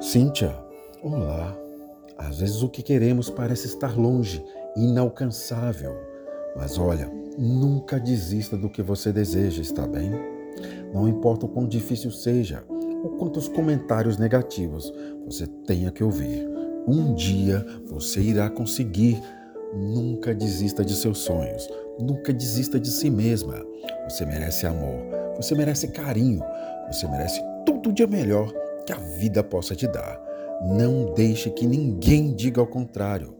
Cíntia, olá. Às vezes o que queremos parece estar longe, inalcançável. Mas olha, nunca desista do que você deseja, está bem? Não importa o quão difícil seja ou quantos comentários negativos você tenha que ouvir. Um dia você irá conseguir. Nunca desista de seus sonhos. Nunca desista de si mesma. Você merece amor. Você merece carinho. Você merece tudo de melhor que a vida possa te dar. Não deixe que ninguém diga ao contrário.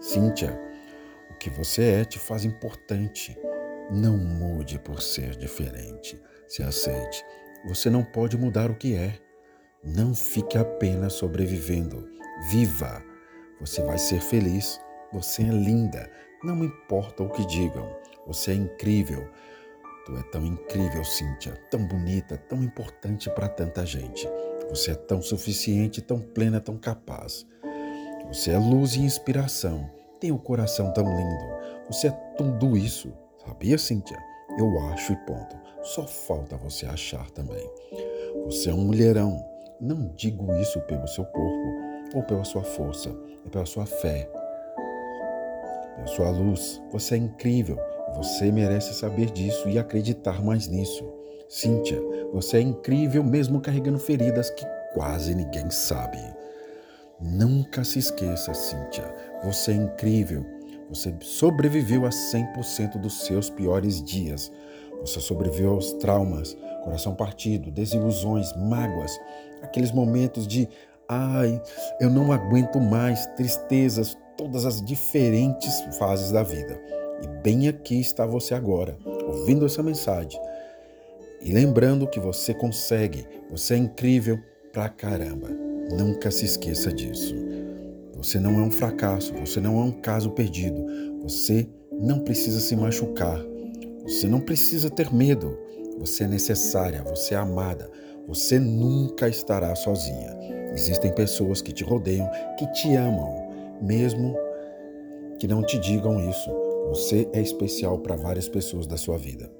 Cíntia, o que você é te faz importante. Não mude por ser diferente. Se aceite. Você não pode mudar o que é. Não fique apenas sobrevivendo. Viva! Você vai ser feliz. Você é linda. Não importa o que digam. Você é incrível. Tu é tão incrível, Cíntia, tão bonita, tão importante para tanta gente. Você é tão suficiente, tão plena, tão capaz. Você é luz e inspiração. Tem o um coração tão lindo. Você é tudo isso. Sabia, Cíntia? Eu acho e ponto. Só falta você achar também. Você é um mulherão. Não digo isso pelo seu corpo ou pela sua força, é pela sua fé, pela sua luz. Você é incrível. Você merece saber disso e acreditar mais nisso. Cíntia, você é incrível mesmo carregando feridas que quase ninguém sabe. Nunca se esqueça, Cíntia, você é incrível. Você sobreviveu a 100% dos seus piores dias. Você sobreviveu aos traumas, coração partido, desilusões, mágoas, aqueles momentos de ai, eu não aguento mais, tristezas, todas as diferentes fases da vida. E bem aqui está você agora, ouvindo essa mensagem e lembrando que você consegue, você é incrível pra caramba. Nunca se esqueça disso. Você não é um fracasso, você não é um caso perdido. Você não precisa se machucar. Você não precisa ter medo. Você é necessária, você é amada. Você nunca estará sozinha. Existem pessoas que te rodeiam, que te amam, mesmo que não te digam isso. Você é especial para várias pessoas da sua vida.